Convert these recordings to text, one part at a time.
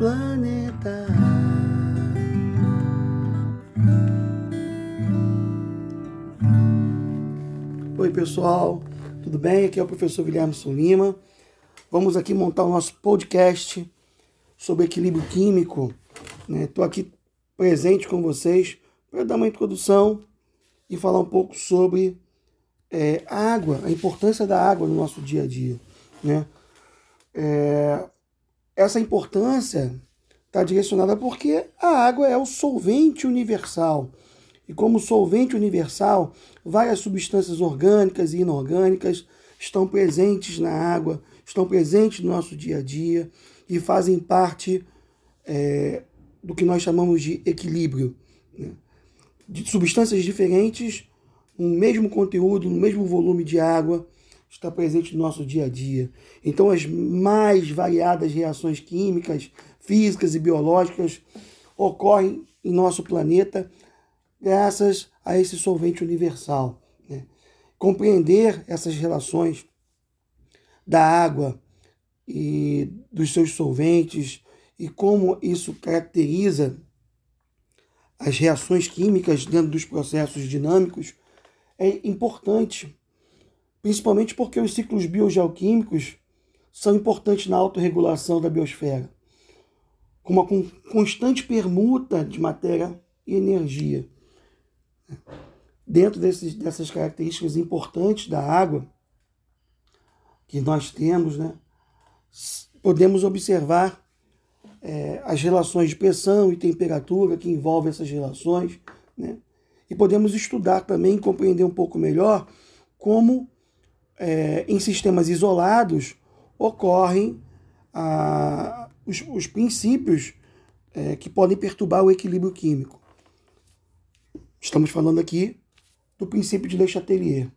planeta. Oi, pessoal, tudo bem? Aqui é o professor Guilherme Lima. Vamos aqui montar o nosso podcast sobre equilíbrio químico. Estou né? aqui presente com vocês para dar uma introdução e falar um pouco sobre é, água, a importância da água no nosso dia a dia. Né? É, essa importância está direcionada porque a água é o solvente universal e como solvente universal, várias substâncias orgânicas e inorgânicas estão presentes na água, estão presentes no nosso dia a dia e fazem parte é, do que nós chamamos de equilíbrio. Né? De substâncias diferentes, no mesmo conteúdo, no mesmo volume de água, está presente no nosso dia a dia. Então, as mais variadas reações químicas, físicas e biológicas ocorrem em nosso planeta graças a esse solvente universal. Né? Compreender essas relações da água e dos seus solventes e como isso caracteriza as reações químicas dentro dos processos dinâmicos é importante, principalmente porque os ciclos biogeoquímicos são importantes na autorregulação da biosfera, com uma constante permuta de matéria e energia. Dentro desses, dessas características importantes da água que nós temos, né, podemos observar é, as relações de pressão e temperatura que envolvem essas relações, né, e podemos estudar também, compreender um pouco melhor como é, em sistemas isolados ocorrem a, os, os princípios é, que podem perturbar o equilíbrio químico. Estamos falando aqui do princípio de Le Chatelier.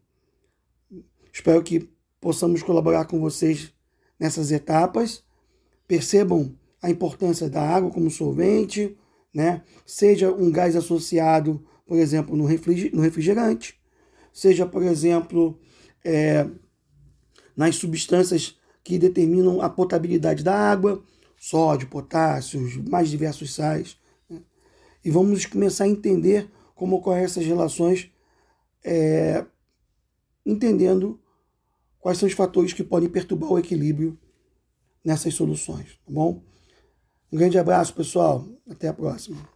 Espero que possamos colaborar com vocês nessas etapas. Percebam a importância da água como solvente, né? seja um gás associado, por exemplo, no refrigerante, seja, por exemplo, é, nas substâncias que determinam a potabilidade da água, sódio, potássio, mais diversos sais. Né? E vamos começar a entender como ocorrem essas relações, é, entendendo quais são os fatores que podem perturbar o equilíbrio nessas soluções, tá bom? Um grande abraço, pessoal. Até a próxima.